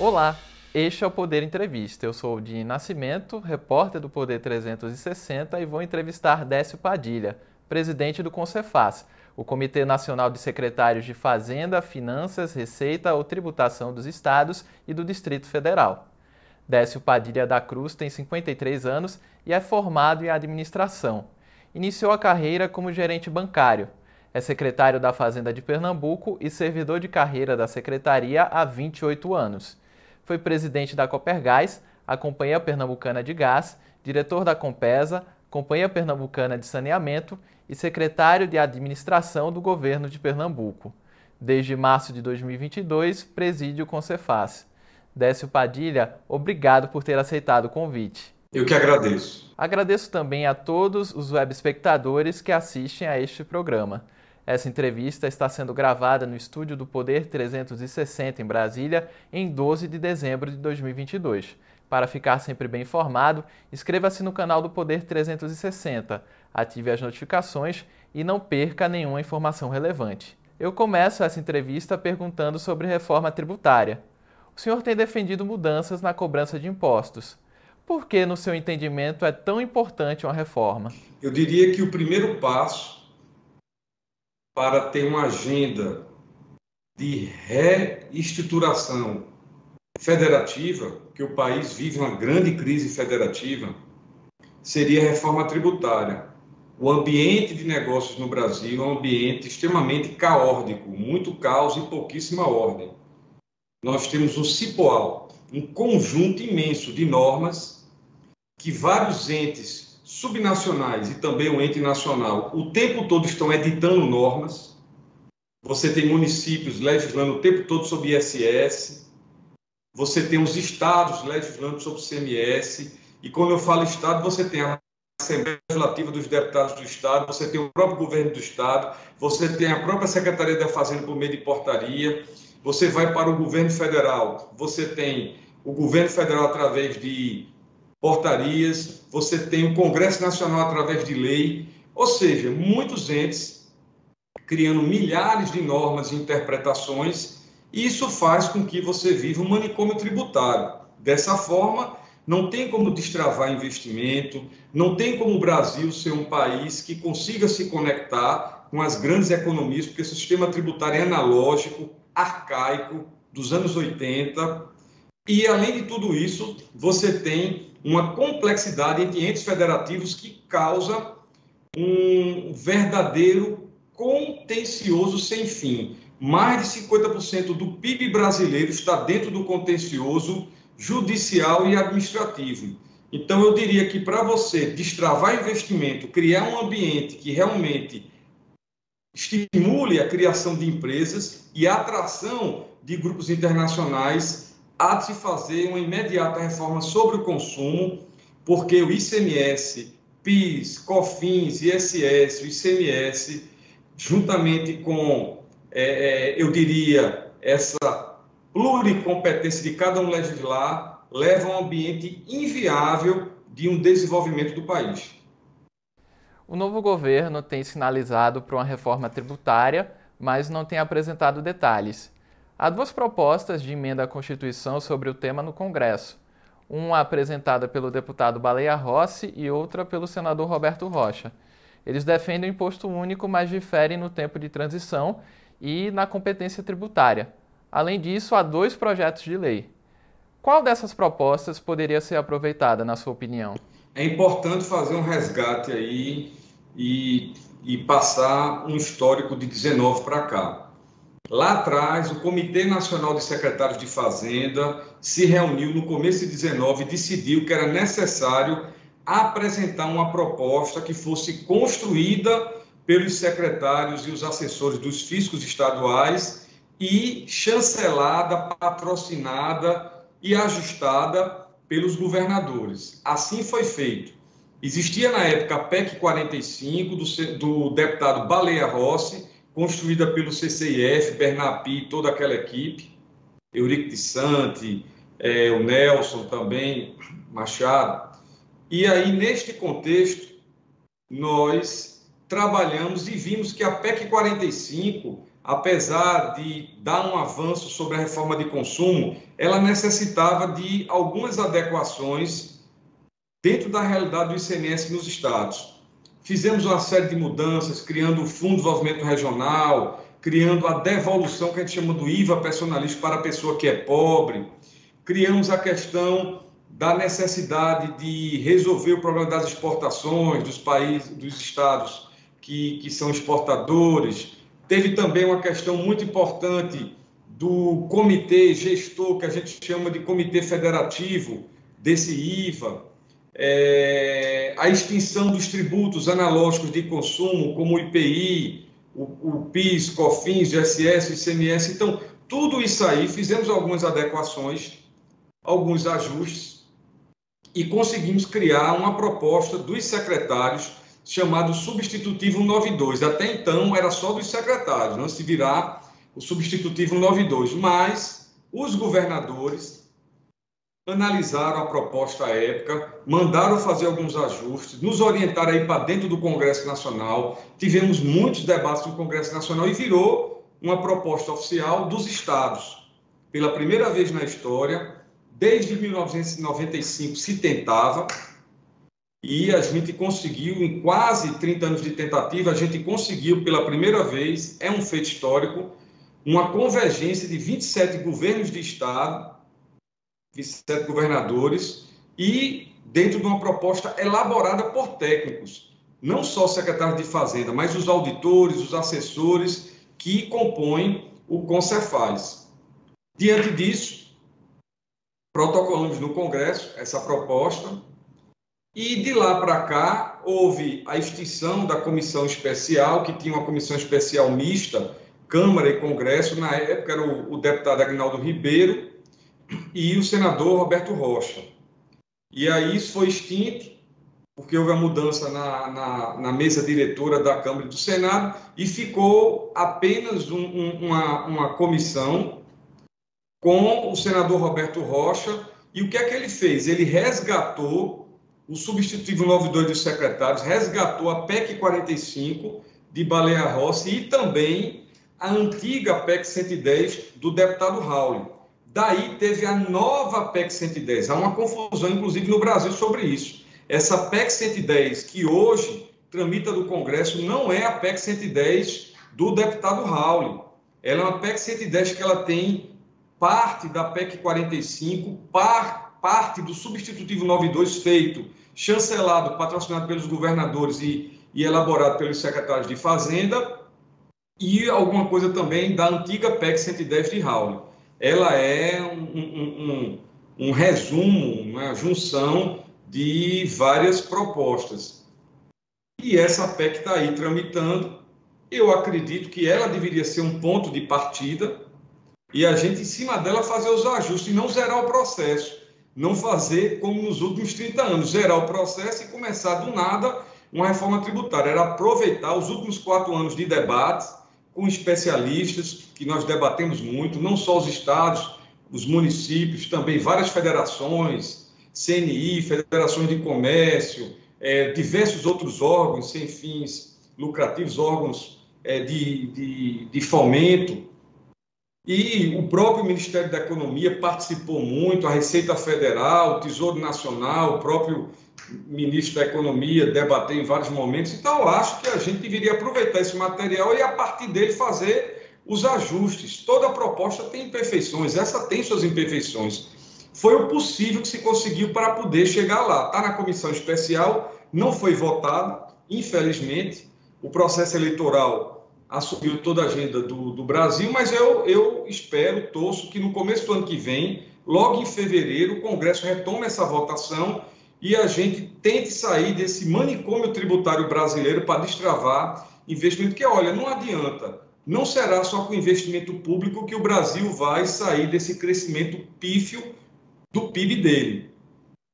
Olá, este é o Poder Entrevista. Eu sou o Dini Nascimento, repórter do Poder 360 e vou entrevistar Décio Padilha, presidente do Concefaz, o Comitê Nacional de Secretários de Fazenda, Finanças, Receita ou Tributação dos Estados e do Distrito Federal. Décio Padilha da Cruz tem 53 anos e é formado em administração. Iniciou a carreira como gerente bancário. É secretário da Fazenda de Pernambuco e servidor de carreira da secretaria há 28 anos. Foi presidente da Copergás, a Companhia Pernambucana de Gás, diretor da Compesa, Companhia Pernambucana de Saneamento e secretário de Administração do Governo de Pernambuco. Desde março de 2022, preside o Concefaz. Décio Padilha, obrigado por ter aceitado o convite. Eu que agradeço. Agradeço também a todos os web espectadores que assistem a este programa. Essa entrevista está sendo gravada no estúdio do Poder 360 em Brasília em 12 de dezembro de 2022. Para ficar sempre bem informado, inscreva-se no canal do Poder 360, ative as notificações e não perca nenhuma informação relevante. Eu começo essa entrevista perguntando sobre reforma tributária. O senhor tem defendido mudanças na cobrança de impostos. Por que, no seu entendimento, é tão importante uma reforma? Eu diria que o primeiro passo para ter uma agenda de reestruturação federativa, que o país vive uma grande crise federativa, seria a reforma tributária. O ambiente de negócios no Brasil é um ambiente extremamente caótico, muito caos e pouquíssima ordem nós temos o CIPOAL, um conjunto imenso de normas que vários entes subnacionais e também o ente nacional o tempo todo estão editando normas. Você tem municípios legislando o tempo todo sobre ISS, você tem os estados legislando sobre CMS, e quando eu falo estado, você tem a Assembleia Legislativa dos Deputados do Estado, você tem o próprio governo do Estado, você tem a própria Secretaria da Fazenda por meio de portaria, você vai para o governo federal, você tem o governo federal através de portarias, você tem o Congresso Nacional através de lei, ou seja, muitos entes criando milhares de normas e interpretações, e isso faz com que você viva um manicômio tributário. Dessa forma, não tem como destravar investimento, não tem como o Brasil ser um país que consiga se conectar com as grandes economias, porque o sistema tributário é analógico, arcaico dos anos 80. E, além de tudo isso, você tem uma complexidade entre entes federativos que causa um verdadeiro contencioso sem fim. Mais de 50% do PIB brasileiro está dentro do contencioso judicial e administrativo. Então, eu diria que para você destravar investimento, criar um ambiente que realmente estimule a criação de empresas e a atração de grupos internacionais a se fazer uma imediata reforma sobre o consumo, porque o ICMS, PIS, COFINS, ISS, o ICMS, juntamente com, é, é, eu diria, essa pluricompetência de cada um legislar, leva a um ambiente inviável de um desenvolvimento do país. O novo governo tem sinalizado para uma reforma tributária, mas não tem apresentado detalhes. Há duas propostas de emenda à Constituição sobre o tema no Congresso. Uma apresentada pelo deputado Baleia Rossi e outra pelo senador Roberto Rocha. Eles defendem o imposto único, mas diferem no tempo de transição e na competência tributária. Além disso, há dois projetos de lei. Qual dessas propostas poderia ser aproveitada, na sua opinião? É importante fazer um resgate aí e, e passar um histórico de 19 para cá. Lá atrás, o Comitê Nacional de Secretários de Fazenda se reuniu no começo de 19 e decidiu que era necessário apresentar uma proposta que fosse construída pelos secretários e os assessores dos fiscos estaduais e chancelada, patrocinada e ajustada pelos governadores. Assim foi feito. Existia na época a PEC 45 do, do deputado Baleia Rossi, construída pelo CCIF, Bernapi, toda aquela equipe, Eurico de Sante, é, o Nelson também, Machado. E aí, neste contexto, nós trabalhamos e vimos que a PEC 45, apesar de dar um avanço sobre a reforma de consumo, ela necessitava de algumas adequações dentro da realidade do ICMS nos estados. Fizemos uma série de mudanças, criando o Fundo de Desenvolvimento Regional, criando a devolução que a gente chama do IVA personalista para a pessoa que é pobre. Criamos a questão da necessidade de resolver o problema das exportações dos países, dos estados que, que são exportadores. Teve também uma questão muito importante do comitê gestor, que a gente chama de comitê federativo desse IVA, é, a extinção dos tributos analógicos de consumo, como o IPI, o, o PIS, COFINS, GSS, ICMS. Então, tudo isso aí, fizemos algumas adequações, alguns ajustes e conseguimos criar uma proposta dos secretários chamado substitutivo 92. Até então era só dos secretários, não se virar o substitutivo 92, mas os governadores analisaram a proposta à época, mandaram fazer alguns ajustes, nos orientaram aí para dentro do Congresso Nacional, tivemos muitos debates no Congresso Nacional e virou uma proposta oficial dos estados. Pela primeira vez na história, desde 1995 se tentava, e a gente conseguiu, em quase 30 anos de tentativa, a gente conseguiu pela primeira vez, é um feito histórico, uma convergência de 27 governos de Estado, 27 governadores, e dentro de uma proposta elaborada por técnicos, não só o secretário de Fazenda, mas os auditores, os assessores que compõem o Concefaz. Diante disso, protocolamos no Congresso essa proposta, e de lá para cá, houve a extinção da comissão especial, que tinha uma comissão especial mista, Câmara e Congresso. Na época era o, o deputado Agnaldo Ribeiro e o senador Roberto Rocha. E aí isso foi extinto, porque houve a mudança na, na, na, mesa diretora da Câmara e do Senado, e ficou apenas um, um, uma, uma comissão com o senador Roberto Rocha. E o que é que ele fez? Ele resgatou o substitutivo 92 dos secretários resgatou a PEC 45 de Baleia Rossi e também a antiga PEC 110 do deputado Raul. Daí teve a nova PEC 110. Há uma confusão, inclusive, no Brasil sobre isso. Essa PEC 110, que hoje tramita do Congresso, não é a PEC 110 do deputado Raul. Ela é uma PEC 110 que ela tem parte da PEC 45, par, parte do substitutivo 92 feito, chancelado, patrocinado pelos governadores e, e elaborado pelos secretários de Fazenda, e alguma coisa também da antiga PEC 110 de Raul. Ela é um, um, um, um resumo, uma junção de várias propostas. E essa PEC está aí tramitando. Eu acredito que ela deveria ser um ponto de partida e a gente, em cima dela, fazer os ajustes e não zerar o processo não fazer como nos últimos 30 anos, gerar o processo e começar do nada uma reforma tributária. Era aproveitar os últimos quatro anos de debates com especialistas, que nós debatemos muito, não só os estados, os municípios, também várias federações, CNI, federações de comércio, é, diversos outros órgãos sem fins lucrativos, órgãos é, de, de, de fomento, e o próprio Ministério da Economia participou muito, a Receita Federal, o Tesouro Nacional, o próprio ministro da Economia debateu em vários momentos. Então, eu acho que a gente deveria aproveitar esse material e, a partir dele, fazer os ajustes. Toda proposta tem imperfeições, essa tem suas imperfeições. Foi o possível que se conseguiu para poder chegar lá. Está na comissão especial, não foi votado, infelizmente. O processo eleitoral assumiu toda a agenda do, do Brasil, mas eu, eu espero, torço que no começo do ano que vem, logo em fevereiro, o Congresso retome essa votação e a gente tente sair desse manicômio tributário brasileiro para destravar investimento, que olha, não adianta, não será só com investimento público que o Brasil vai sair desse crescimento pífio do PIB dele.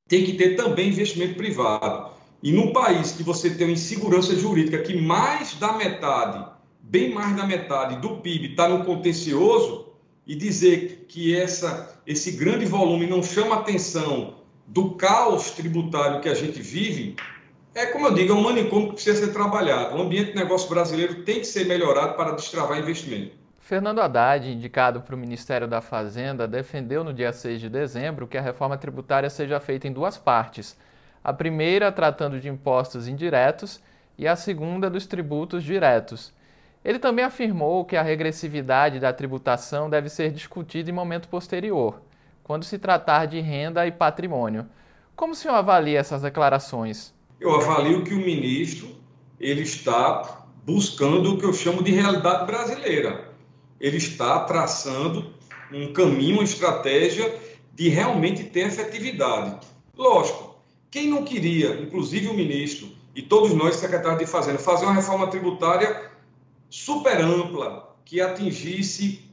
Tem que ter também investimento privado. E num país que você tem uma insegurança jurídica que mais da metade bem mais da metade do PIB está no contencioso e dizer que essa, esse grande volume não chama atenção do caos tributário que a gente vive, é como eu digo, é um manicômio que precisa ser trabalhado. O ambiente de negócio brasileiro tem que ser melhorado para destravar investimento. Fernando Haddad, indicado para o Ministério da Fazenda, defendeu no dia 6 de dezembro que a reforma tributária seja feita em duas partes. A primeira tratando de impostos indiretos e a segunda dos tributos diretos. Ele também afirmou que a regressividade da tributação deve ser discutida em momento posterior, quando se tratar de renda e patrimônio. Como o senhor avalia essas declarações? Eu avalio que o ministro ele está buscando o que eu chamo de realidade brasileira ele está traçando um caminho, uma estratégia de realmente ter efetividade. Lógico, quem não queria, inclusive o ministro e todos nós, secretários de Fazenda, fazer uma reforma tributária super ampla, que atingisse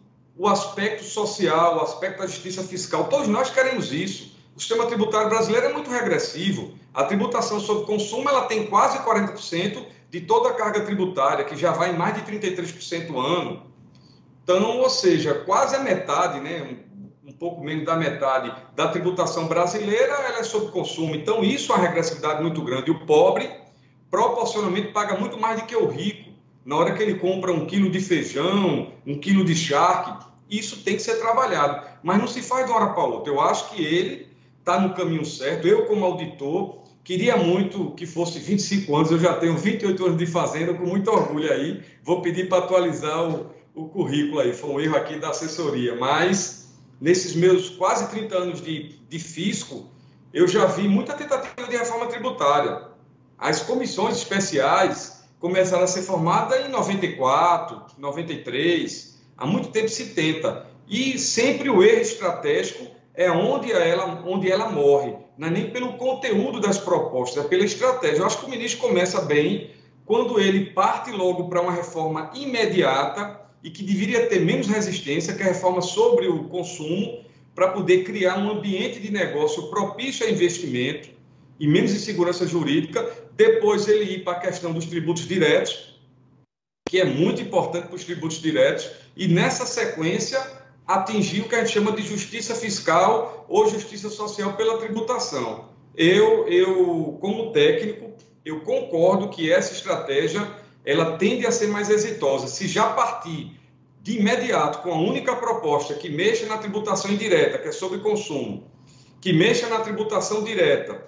o aspecto social, o aspecto da justiça fiscal. Todos nós queremos isso. O sistema tributário brasileiro é muito regressivo. A tributação sobre consumo ela tem quase 40% de toda a carga tributária, que já vai em mais de 33% ano. Então, ou seja, quase a metade, né, um pouco menos da metade da tributação brasileira ela é sobre consumo. Então, isso é uma regressividade muito grande. E o pobre, proporcionalmente, paga muito mais do que o rico. Na hora que ele compra um quilo de feijão, um quilo de charque, isso tem que ser trabalhado. Mas não se faz de uma hora para outra. Eu acho que ele está no caminho certo. Eu, como auditor, queria muito que fosse 25 anos. Eu já tenho 28 anos de fazenda, com muito orgulho aí. Vou pedir para atualizar o, o currículo aí, foi um erro aqui da assessoria, mas nesses meus quase 30 anos de, de fisco, eu já vi muita tentativa de reforma tributária. As comissões especiais começaram a ser formadas em 94, 93, há muito tempo se tenta. E sempre o erro estratégico é onde ela, onde ela morre, não é nem pelo conteúdo das propostas, é pela estratégia. Eu acho que o ministro começa bem quando ele parte logo para uma reforma imediata e que deveria ter menos resistência, que é a reforma sobre o consumo, para poder criar um ambiente de negócio propício a investimento e menos insegurança jurídica. Depois ele ir para a questão dos tributos diretos, que é muito importante para os tributos diretos, e nessa sequência atingir o que a gente chama de justiça fiscal ou justiça social pela tributação. Eu, eu como técnico, eu concordo que essa estratégia ela tende a ser mais exitosa. Se já partir de imediato com a única proposta que mexa na tributação indireta, que é sobre consumo, que mexa na tributação direta,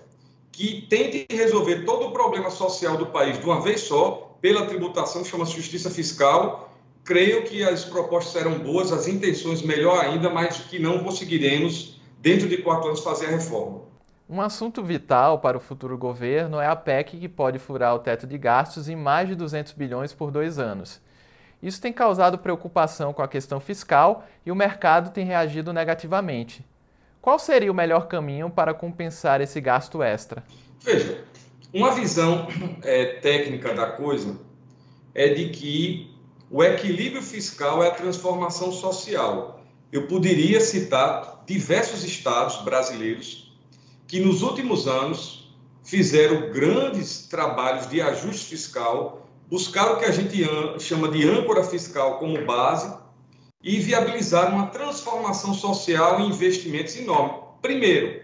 que tente resolver todo o problema social do país de uma vez só, pela tributação que chama justiça fiscal, creio que as propostas serão boas, as intenções melhor ainda, mas que não conseguiremos, dentro de quatro anos, fazer a reforma. Um assunto vital para o futuro governo é a PEC que pode furar o teto de gastos em mais de 200 bilhões por dois anos. Isso tem causado preocupação com a questão fiscal e o mercado tem reagido negativamente. Qual seria o melhor caminho para compensar esse gasto extra? Veja, uma visão é, técnica da coisa é de que o equilíbrio fiscal é a transformação social. Eu poderia citar diversos estados brasileiros que nos últimos anos fizeram grandes trabalhos de ajuste fiscal, buscaram o que a gente chama de âncora fiscal como base e viabilizaram uma transformação social em investimentos enormes. Primeiro,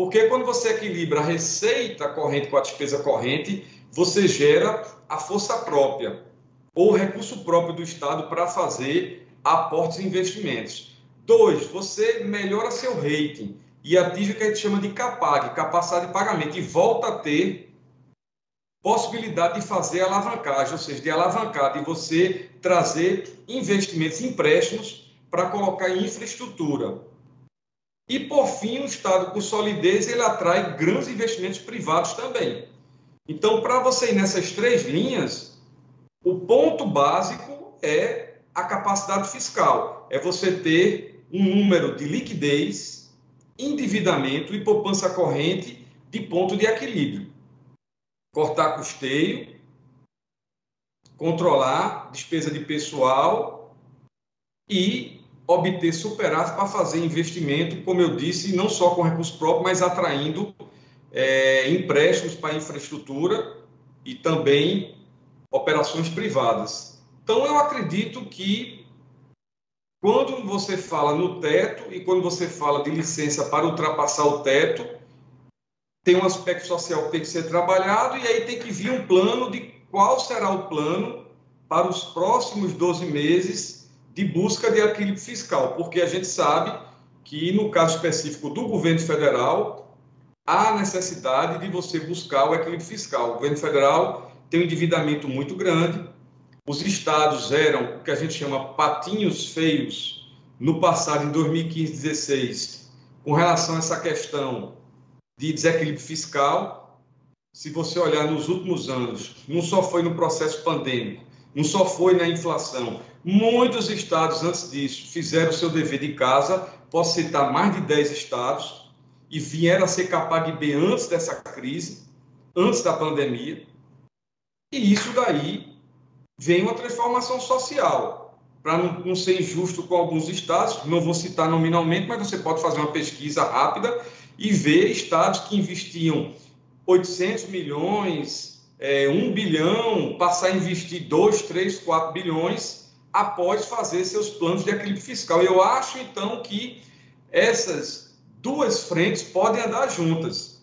porque quando você equilibra a receita corrente com a despesa corrente, você gera a força própria ou recurso próprio do Estado para fazer aportes e investimentos. Dois, você melhora seu rating e atinge o que a gente chama de CAPAG, capacidade de pagamento, e volta a ter possibilidade de fazer alavancagem, ou seja, de alavancar, de você trazer investimentos, empréstimos para colocar em infraestrutura. E, por fim, o Estado, com solidez, ele atrai grandes investimentos privados também. Então, para você ir nessas três linhas, o ponto básico é a capacidade fiscal. É você ter um número de liquidez endividamento e poupança corrente de ponto de equilíbrio. Cortar custeio, controlar despesa de pessoal e obter superávit para fazer investimento, como eu disse, não só com recurso próprio, mas atraindo é, empréstimos para infraestrutura e também operações privadas. Então, eu acredito que quando você fala no teto e quando você fala de licença para ultrapassar o teto, tem um aspecto social que tem que ser trabalhado e aí tem que vir um plano de qual será o plano para os próximos 12 meses de busca de equilíbrio fiscal, porque a gente sabe que, no caso específico do governo federal, há necessidade de você buscar o equilíbrio fiscal. O governo federal tem um endividamento muito grande, os estados eram o que a gente chama patinhos feios no passado, em 2015 2016, com relação a essa questão de desequilíbrio fiscal. Se você olhar nos últimos anos, não só foi no processo pandêmico, não só foi na inflação. Muitos estados, antes disso, fizeram o seu dever de casa. Posso citar mais de 10 estados e vieram a ser capaz de bem antes dessa crise, antes da pandemia. E isso daí vem uma transformação social. Para não, não ser injusto com alguns estados, não vou citar nominalmente, mas você pode fazer uma pesquisa rápida e ver estados que investiam 800 milhões, é, um bilhão, passar a investir 2, 3, 4 bilhões após fazer seus planos de equilíbrio fiscal. Eu acho, então, que essas duas frentes podem andar juntas.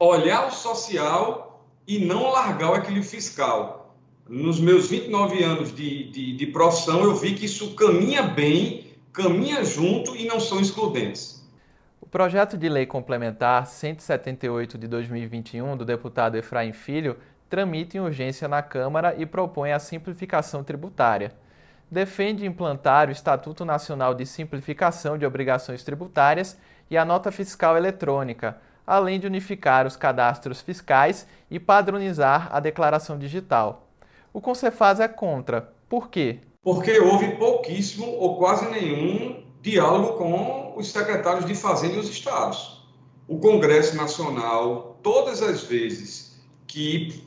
Olhar o social e não largar o equilíbrio fiscal. Nos meus 29 anos de, de, de profissão, eu vi que isso caminha bem, caminha junto e não são excludentes. O projeto de lei complementar 178 de 2021 do deputado Efraim Filho tramita em urgência na Câmara e propõe a simplificação tributária. Defende implantar o Estatuto Nacional de Simplificação de Obrigações Tributárias e a nota fiscal eletrônica, além de unificar os cadastros fiscais e padronizar a declaração digital. O Concefaz é contra. Por quê? Porque houve pouquíssimo ou quase nenhum diálogo com os secretários de Fazenda e os estados. O Congresso Nacional, todas as vezes que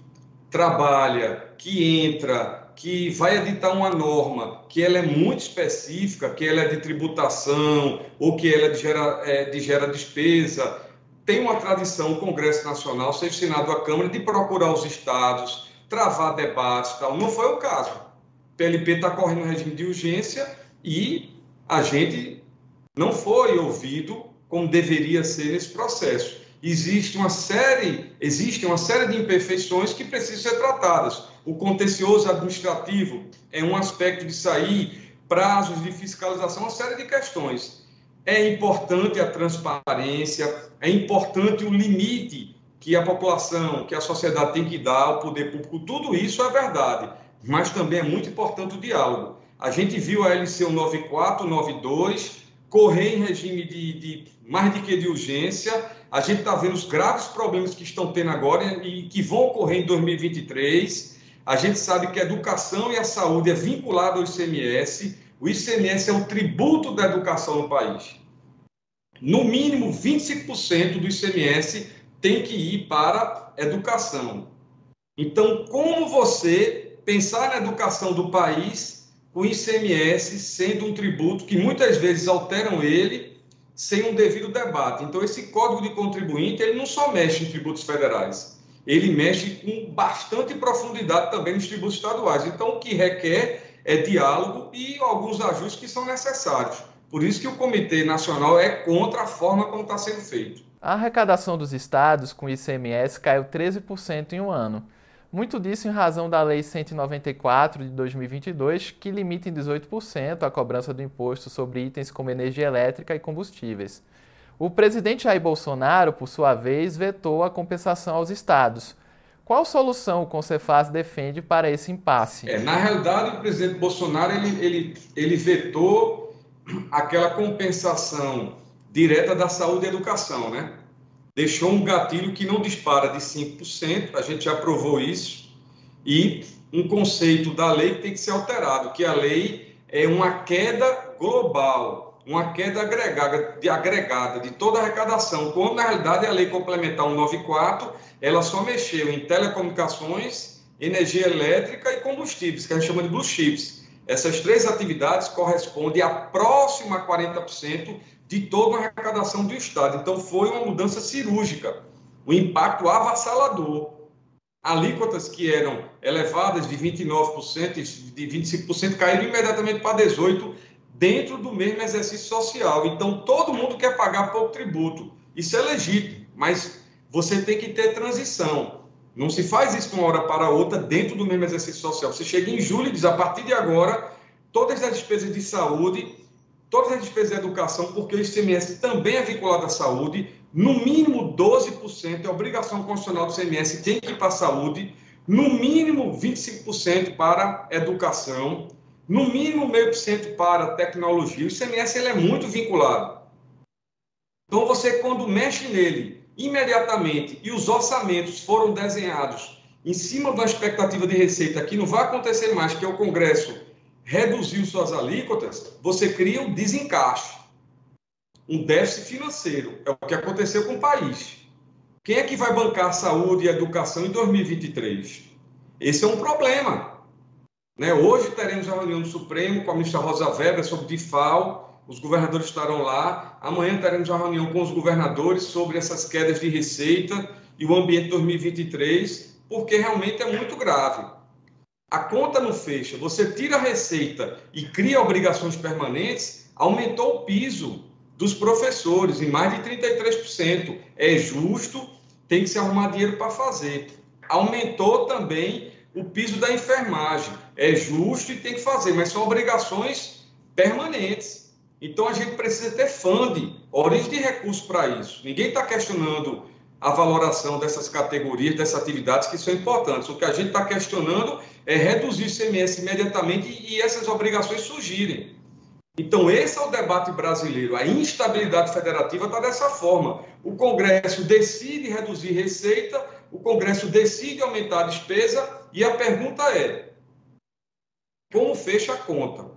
trabalha, que entra, que vai editar uma norma que ela é muito específica, que ela é de tributação ou que ela é de gera, é, de gera despesa, tem uma tradição o Congresso Nacional, seja Senado a Câmara, de procurar os estados, travar debates tal. Não foi o caso. O PLP está correndo regime de urgência e a gente não foi ouvido como deveria ser nesse processo. Existe uma série, existe uma série de imperfeições que precisam ser tratadas. O contencioso administrativo é um aspecto de sair, prazos de fiscalização, uma série de questões. É importante a transparência, é importante o limite que a população, que a sociedade tem que dar ao poder público. Tudo isso é verdade, mas também é muito importante o diálogo. A gente viu a LC 94, 92 correr em regime de, de mais de que de urgência. A gente está vendo os graves problemas que estão tendo agora e que vão ocorrer em 2023. A gente sabe que a educação e a saúde é vinculada ao ICMS. O ICMS é um tributo da educação no país. No mínimo 25% do ICMS tem que ir para educação. Então, como você pensar na educação do país o ICMS sendo um tributo que muitas vezes alteram ele sem um devido debate. Então, esse código de contribuinte, ele não só mexe em tributos federais, ele mexe com bastante profundidade também nos tributos estaduais. Então, o que requer é diálogo e alguns ajustes que são necessários. Por isso que o Comitê Nacional é contra a forma como está sendo feito. A arrecadação dos estados com ICMS caiu 13% em um ano. Muito disso em razão da Lei 194 de 2022, que limita em 18% a cobrança do imposto sobre itens como energia elétrica e combustíveis. O presidente Jair Bolsonaro, por sua vez, vetou a compensação aos estados. Qual solução o Concefaz defende para esse impasse? É, na realidade, o presidente Bolsonaro ele, ele, ele vetou aquela compensação direta da saúde e educação, né? Deixou um gatilho que não dispara de 5%, a gente já provou isso, e um conceito da lei que tem que ser alterado, que a lei é uma queda global, uma queda agregada de, agregada de toda a arrecadação, quando na realidade a lei complementar 194, ela só mexeu em telecomunicações, energia elétrica e combustíveis, que a gente chama de blue chips. Essas três atividades correspondem a próximo a 40% de toda a arrecadação do Estado. Então, foi uma mudança cirúrgica, um impacto avassalador. Alíquotas que eram elevadas de 29%, de 25%, caíram imediatamente para 18%, dentro do mesmo exercício social. Então, todo mundo quer pagar pouco tributo. Isso é legítimo, mas você tem que ter transição. Não se faz isso de uma hora para outra dentro do mesmo exercício social. Você chega em julho e diz, a partir de agora, todas as despesas de saúde, todas as despesas de educação, porque o ICMS também é vinculado à saúde, no mínimo 12% é obrigação constitucional do ICMS, tem que ir para a saúde, no mínimo 25% para educação, no mínimo meio por cento para tecnologia. O ICMS ele é muito vinculado. Então, você, quando mexe nele imediatamente e os orçamentos foram desenhados em cima da expectativa de receita que não vai acontecer mais, que é o Congresso reduziu suas alíquotas, você cria um desencaixe, um déficit financeiro. É o que aconteceu com o país. Quem é que vai bancar saúde e educação em 2023? Esse é um problema. Né? Hoje teremos a reunião do Supremo com a ministra Rosa Weber sobre DIFAL, os governadores estarão lá. Amanhã teremos uma reunião com os governadores sobre essas quedas de receita e o ambiente 2023, porque realmente é muito grave. A conta não fecha, você tira a receita e cria obrigações permanentes, aumentou o piso dos professores em mais de 33%. É justo, tem que se arrumar dinheiro para fazer. Aumentou também o piso da enfermagem. É justo e tem que fazer, mas são obrigações permanentes. Então a gente precisa ter fundo, origem de recursos para isso. Ninguém está questionando a valoração dessas categorias, dessas atividades que são importantes. O que a gente está questionando é reduzir o ICMS imediatamente e essas obrigações surgirem. Então, esse é o debate brasileiro. A instabilidade federativa está dessa forma. O Congresso decide reduzir receita, o Congresso decide aumentar a despesa, e a pergunta é: como fecha a conta?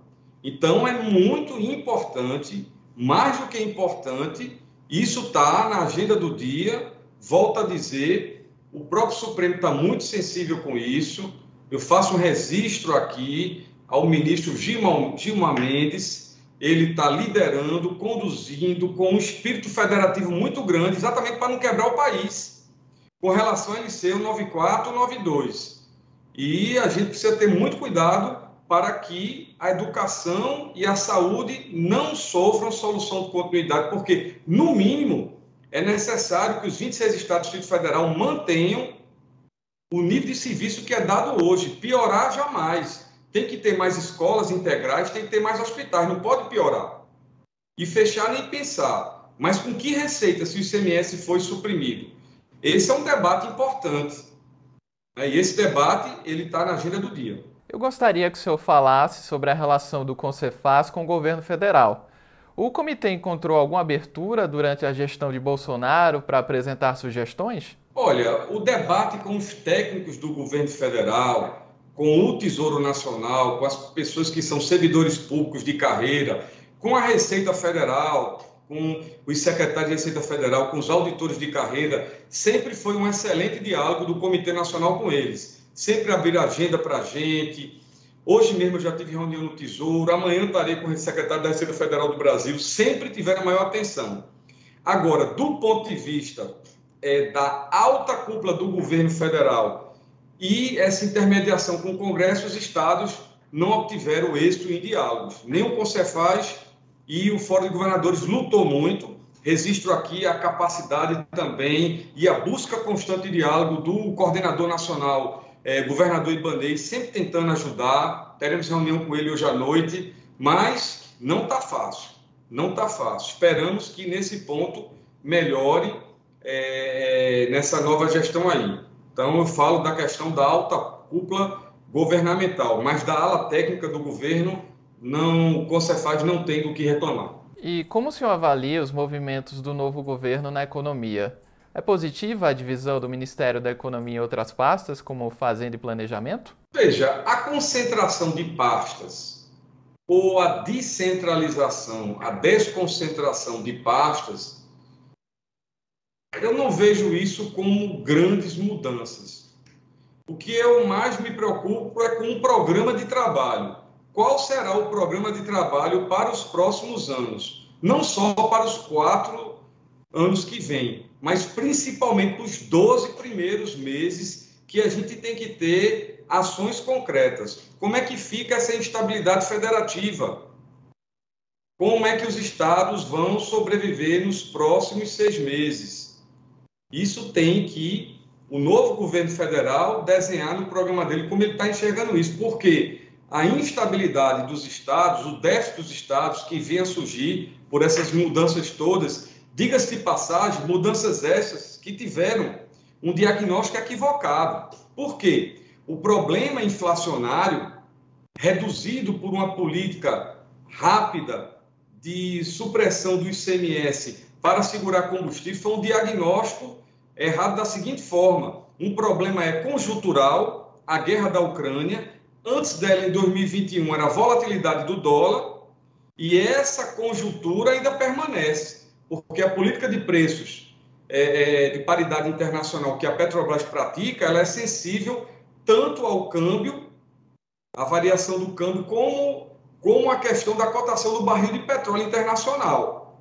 Então, é muito importante, mais do que importante, isso está na agenda do dia. Volto a dizer, o próprio Supremo está muito sensível com isso. Eu faço um registro aqui ao ministro Gilmar, Gilmar Mendes. Ele está liderando, conduzindo com um espírito federativo muito grande, exatamente para não quebrar o país, com relação a LC 94 92. E a gente precisa ter muito cuidado para que a educação e a saúde não sofram solução de continuidade, porque, no mínimo, é necessário que os 26 estados do Distrito Federal mantenham o nível de serviço que é dado hoje. Piorar jamais. Tem que ter mais escolas integrais, tem que ter mais hospitais, não pode piorar. E fechar nem pensar. Mas com que receita se o ICMS foi suprimido? Esse é um debate importante. Né? E esse debate ele está na agenda do dia. Eu gostaria que o senhor falasse sobre a relação do Concefaz com o governo federal. O comitê encontrou alguma abertura durante a gestão de Bolsonaro para apresentar sugestões? Olha, o debate com os técnicos do governo federal, com o Tesouro Nacional, com as pessoas que são servidores públicos de carreira, com a Receita Federal, com os secretários de Receita Federal, com os auditores de carreira, sempre foi um excelente diálogo do Comitê Nacional com eles. Sempre abrir agenda para a gente. Hoje mesmo eu já tive reunião no Tesouro, amanhã estarei com o secretário da Receita Federal do Brasil. Sempre tiveram maior atenção. Agora, do ponto de vista é, da alta cúpula do governo federal e essa intermediação com o Congresso, os estados não obtiveram êxito em diálogos. Nem o Concefaz e o Fórum de Governadores lutou muito. Registro aqui a capacidade também e a busca constante de diálogo do coordenador nacional, eh, governador Ibanez, sempre tentando ajudar. Teremos reunião com ele hoje à noite, mas não está fácil. Não está fácil. Esperamos que nesse ponto melhore é, nessa nova gestão aí. Então, eu falo da questão da alta cúpula governamental, mas da ala técnica do governo, não, o Concefaz não tem do que reclamar. E como o senhor avalia os movimentos do novo governo na economia? É positiva a divisão do Ministério da Economia em outras pastas, como Fazenda e Planejamento? Veja, a concentração de pastas ou a descentralização, a desconcentração de pastas eu não vejo isso como grandes mudanças. O que eu mais me preocupo é com o programa de trabalho. Qual será o programa de trabalho para os próximos anos? Não só para os quatro anos que vêm, mas principalmente para os 12 primeiros meses que a gente tem que ter ações concretas. Como é que fica essa instabilidade federativa? Como é que os estados vão sobreviver nos próximos seis meses? Isso tem que o novo governo federal desenhar no programa dele como ele está enxergando isso. Porque a instabilidade dos estados, o déficit dos estados que vem a surgir por essas mudanças todas, diga-se de passagem, mudanças essas que tiveram um diagnóstico equivocado. Por quê? O problema inflacionário, reduzido por uma política rápida de supressão do ICMS para segurar combustível, foi um diagnóstico errado da seguinte forma: um problema é conjuntural, a guerra da Ucrânia, Antes dela, em 2021, era a volatilidade do dólar, e essa conjuntura ainda permanece, porque a política de preços é, é, de paridade internacional que a Petrobras pratica, ela é sensível tanto ao câmbio, a variação do câmbio, como, como a questão da cotação do barril de petróleo internacional.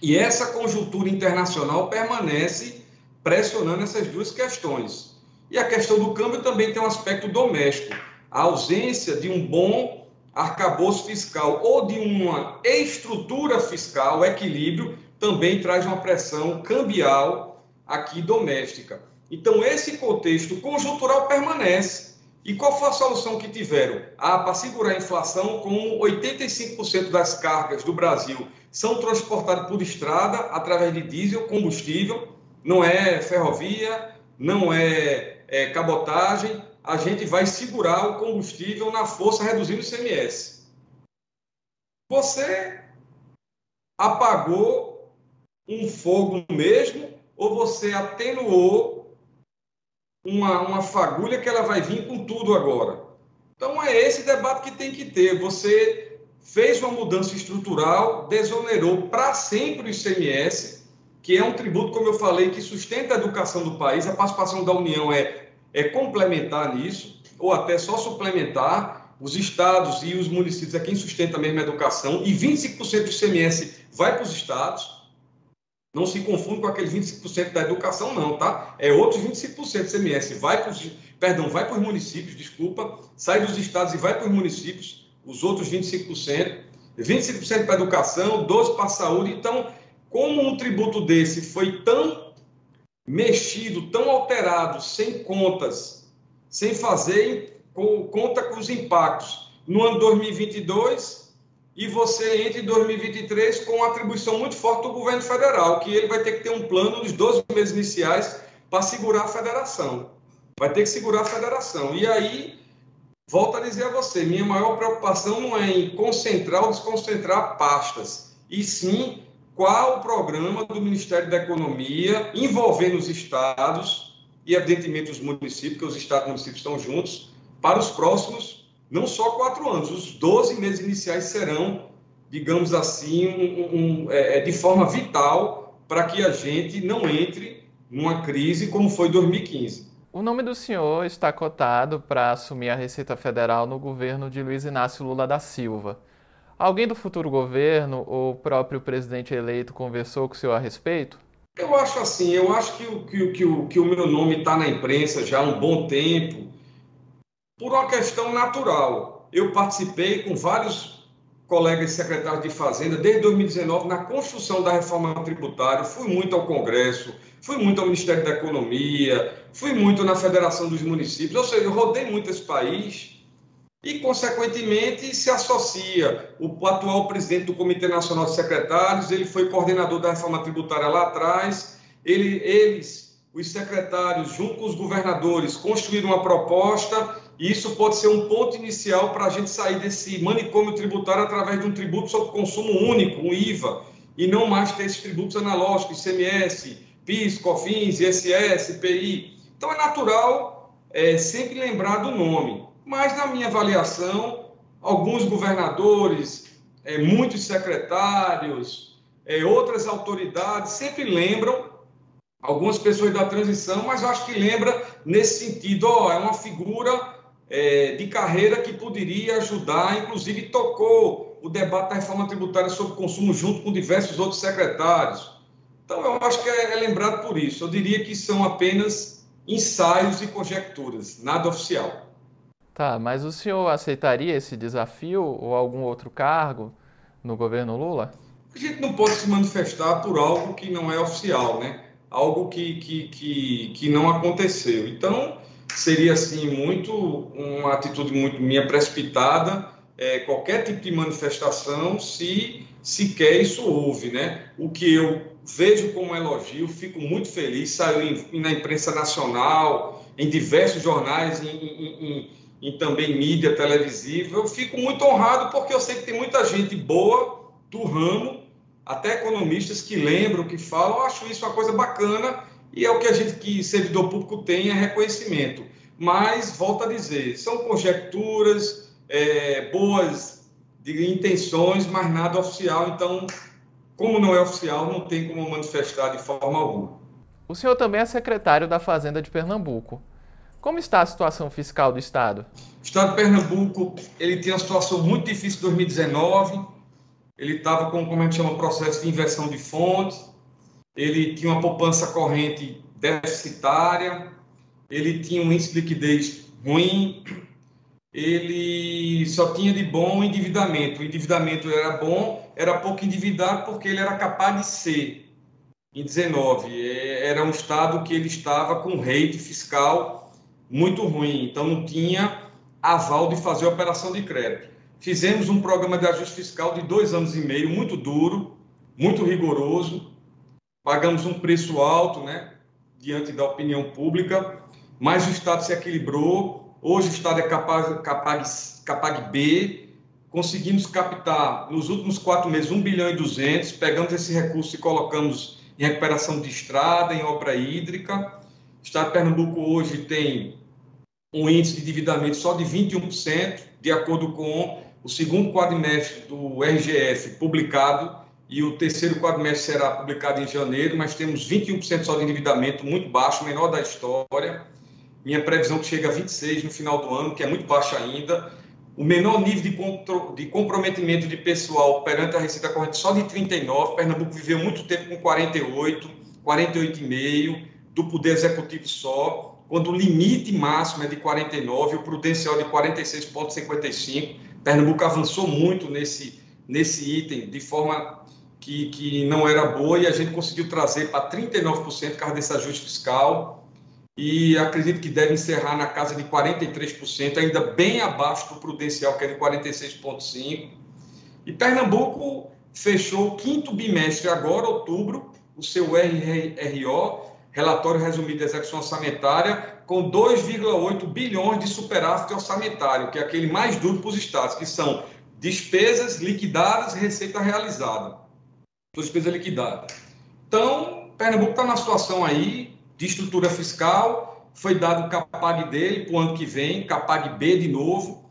E essa conjuntura internacional permanece pressionando essas duas questões. E a questão do câmbio também tem um aspecto doméstico a ausência de um bom arcabouço fiscal ou de uma estrutura fiscal, equilíbrio, também traz uma pressão cambial aqui doméstica. Então, esse contexto conjuntural permanece. E qual foi a solução que tiveram? Ah, para segurar a inflação, como 85% das cargas do Brasil são transportadas por estrada através de diesel, combustível, não é ferrovia, não é, é cabotagem, a gente vai segurar o combustível na força reduzindo o ICMS. Você apagou um fogo mesmo ou você atenuou uma, uma fagulha que ela vai vir com tudo agora? Então é esse debate que tem que ter. Você fez uma mudança estrutural, desonerou para sempre o ICMS, que é um tributo, como eu falei, que sustenta a educação do país. A participação da União é é complementar nisso, ou até só suplementar. Os estados e os municípios é quem sustenta a mesma educação, e 25% do ICMS vai para os estados. Não se confunde com aqueles 25% da educação, não, tá? É outros 25% do ICMS. Vai para perdão, vai para os municípios, desculpa, sai dos estados e vai para os municípios, os outros 25%. 25% para a educação, 12% para a saúde. Então, como um tributo desse foi tão mexido, tão alterado, sem contas, sem fazer com, conta com os impactos no ano 2022 e você entre em 2023 com uma atribuição muito forte do governo federal, que ele vai ter que ter um plano nos 12 meses iniciais para segurar a federação. Vai ter que segurar a federação. E aí, volto a dizer a você, minha maior preocupação não é em concentrar ou desconcentrar pastas, e sim qual o programa do Ministério da Economia envolvendo os estados e, evidentemente, os municípios, porque os estados e municípios estão juntos, para os próximos, não só quatro anos, os 12 meses iniciais serão, digamos assim, um, um, é, é, de forma vital para que a gente não entre numa crise como foi 2015. O nome do senhor está cotado para assumir a Receita Federal no governo de Luiz Inácio Lula da Silva. Alguém do futuro governo ou o próprio presidente eleito conversou com o senhor a respeito? Eu acho assim, eu acho que, que, que, que o meu nome está na imprensa já há um bom tempo, por uma questão natural. Eu participei com vários colegas secretários de Fazenda desde 2019 na construção da reforma tributária, fui muito ao Congresso, fui muito ao Ministério da Economia, fui muito na Federação dos Municípios, ou seja, rodei muito esse país e, consequentemente, se associa. O atual presidente do Comitê Nacional de Secretários, ele foi coordenador da reforma tributária lá atrás, ele, eles, os secretários, junto com os governadores, construíram uma proposta, e isso pode ser um ponto inicial para a gente sair desse manicômio tributário através de um tributo sobre consumo único, um IVA, e não mais ter esses tributos analógicos, ICMS, PIS, COFINS, ISS, IPI. Então, é natural é, sempre lembrar do nome mas na minha avaliação, alguns governadores, é, muitos secretários, é, outras autoridades sempre lembram, algumas pessoas da transição, mas eu acho que lembra nesse sentido, ó, é uma figura é, de carreira que poderia ajudar, inclusive tocou o debate da reforma tributária sobre consumo junto com diversos outros secretários. Então, eu acho que é, é lembrado por isso. Eu diria que são apenas ensaios e conjecturas, nada oficial. Tá, mas o senhor aceitaria esse desafio ou algum outro cargo no governo Lula? A gente não pode se manifestar por algo que não é oficial, né? algo que, que, que, que não aconteceu. Então, seria assim muito uma atitude muito minha precipitada é, qualquer tipo de manifestação se sequer isso houve, né? O que eu vejo como elogio, fico muito feliz, saiu em, na imprensa nacional, em diversos jornais, em, em, também mídia televisiva. Eu fico muito honrado porque eu sei que tem muita gente boa do ramo, até economistas que lembram, que falam, eu acho isso uma coisa bacana e é o que a gente que servidor público tem é reconhecimento. Mas volto a dizer, são conjecturas, é, boas de intenções, mas nada oficial. Então, como não é oficial, não tem como manifestar de forma alguma. O senhor também é secretário da Fazenda de Pernambuco. Como está a situação fiscal do Estado? O Estado de Pernambuco ele tem uma situação muito difícil em 2019. Ele estava com, como a gente chama, um processo de inversão de fontes. Ele tinha uma poupança corrente deficitária. Ele tinha um índice de liquidez ruim ele só tinha de bom o endividamento. O endividamento era bom, era pouco endividado porque ele era capaz de ser. Em 19, é, era um estado que ele estava com rate fiscal muito ruim, então não tinha aval de fazer operação de crédito. Fizemos um programa de ajuste fiscal de dois anos e meio, muito duro, muito rigoroso. Pagamos um preço alto, né, diante da opinião pública, mas o Estado se equilibrou, Hoje o Estado é capaz, capaz, capaz B. Conseguimos captar nos últimos quatro meses 1 bilhão e 200. Pegamos esse recurso e colocamos em recuperação de estrada, em obra hídrica. O Estado de Pernambuco hoje tem um índice de endividamento só de 21%, de acordo com o segundo quadrimestre do RGF publicado, e o terceiro quadrimestre será publicado em janeiro, mas temos 21% só de endividamento, muito baixo, menor da história. Minha previsão que chega a 26 no final do ano, que é muito baixa ainda. O menor nível de, de comprometimento de pessoal perante a receita corrente só de 39. Pernambuco viveu muito tempo com 48, 48,5 do poder executivo só, quando o limite máximo é de 49, o prudencial de 46,55. Pernambuco avançou muito nesse, nesse item de forma que, que não era boa e a gente conseguiu trazer para 39% por causa desse ajuste fiscal e acredito que deve encerrar na casa de 43%, ainda bem abaixo do prudencial, que é de 46,5%. E Pernambuco fechou o quinto bimestre agora, outubro, o seu RRO, Relatório Resumido de Execução Orçamentária, com 2,8 bilhões de superávit orçamentário, que é aquele mais duro para os estados, que são despesas liquidadas e receita realizada. Despesa liquidada. Então, Pernambuco está na situação aí de estrutura fiscal, foi dado o CAPAG dele para o ano que vem, CAPAG B de novo,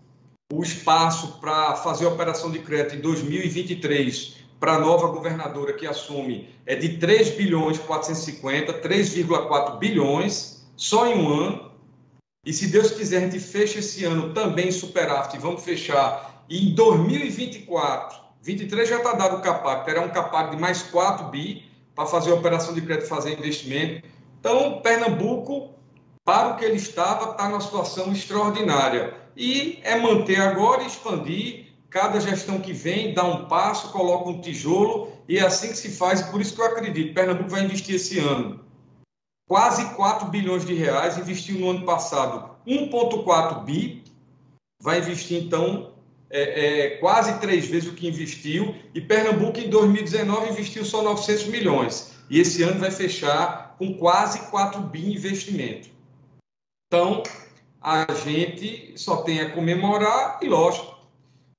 o espaço para fazer a operação de crédito em 2023 para a nova governadora que assume é de 3 bilhões 450, 3,4 bilhões, só em um ano. E se Deus quiser, a gente fecha esse ano também em superávit, vamos fechar. E em 2024, 23 já está dado o CAPAG, terá um CAPAG de mais 4 bi para fazer operação de crédito, fazer investimento. Então, Pernambuco, para o que ele estava, está numa situação extraordinária. E é manter agora e expandir. Cada gestão que vem dá um passo, coloca um tijolo, e é assim que se faz. Por isso que eu acredito: Pernambuco vai investir esse ano quase 4 bilhões de reais, investiu no ano passado 1,4 bi, vai investir então é, é, quase três vezes o que investiu, e Pernambuco em 2019 investiu só 900 milhões, e esse ano vai fechar com quase 4 bi investimento. Então, a gente só tem a comemorar e, lógico,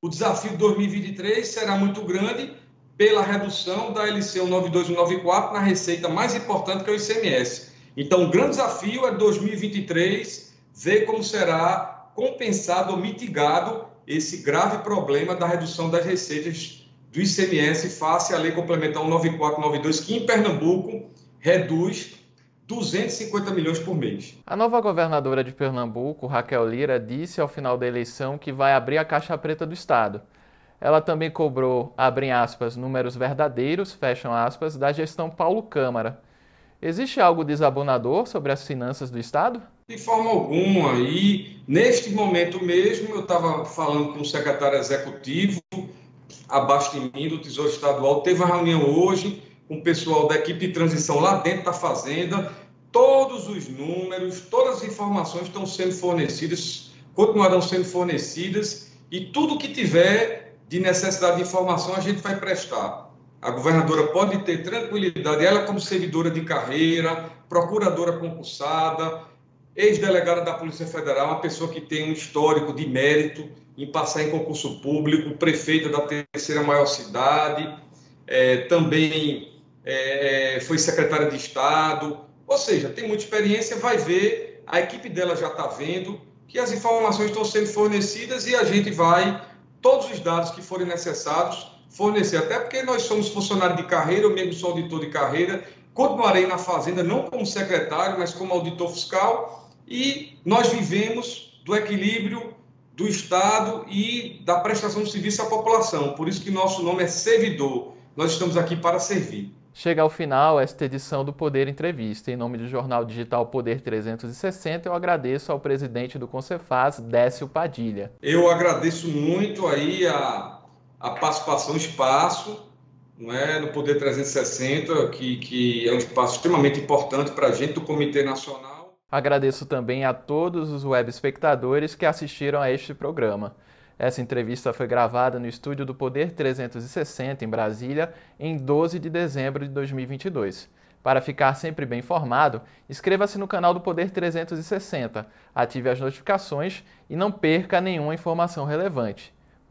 o desafio de 2023 será muito grande pela redução da LC 19294 na receita mais importante que é o ICMS. Então, o grande desafio é 2023 ver como será compensado ou mitigado esse grave problema da redução das receitas do ICMS face à Lei Complementar 19492, que em Pernambuco reduz 250 milhões por mês. A nova governadora de Pernambuco, Raquel Lira, disse ao final da eleição que vai abrir a caixa preta do Estado. Ela também cobrou, abrem aspas, números verdadeiros, fecham aspas, da gestão Paulo Câmara. Existe algo desabonador sobre as finanças do Estado? De forma alguma. E neste momento mesmo, eu estava falando com o secretário executivo, abaixo de mim, do Tesouro Estadual, teve uma reunião hoje, com o pessoal da equipe de transição lá dentro da Fazenda. Todos os números, todas as informações estão sendo fornecidas, continuarão sendo fornecidas e tudo que tiver de necessidade de informação a gente vai prestar. A governadora pode ter tranquilidade, ela como servidora de carreira, procuradora concursada, ex-delegada da Polícia Federal, uma pessoa que tem um histórico de mérito em passar em concurso público, prefeita da terceira maior cidade, é, também é, foi secretária de Estado, ou seja, tem muita experiência, vai ver, a equipe dela já está vendo que as informações estão sendo fornecidas e a gente vai, todos os dados que forem necessários, fornecer. Até porque nós somos funcionários de carreira, eu mesmo sou auditor de carreira, continuarei na Fazenda, não como secretário, mas como auditor fiscal, e nós vivemos do equilíbrio do Estado e da prestação de serviço à população. Por isso que nosso nome é servidor. Nós estamos aqui para servir. Chega ao final esta edição do Poder Entrevista. Em nome do jornal digital Poder 360, eu agradeço ao presidente do Concefaz, Décio Padilha. Eu agradeço muito aí a, a participação, espaço, não é, no Poder 360, que, que é um espaço extremamente importante para a gente do Comitê Nacional. Agradeço também a todos os web espectadores que assistiram a este programa. Essa entrevista foi gravada no estúdio do Poder 360, em Brasília, em 12 de dezembro de 2022. Para ficar sempre bem informado, inscreva-se no canal do Poder 360, ative as notificações e não perca nenhuma informação relevante.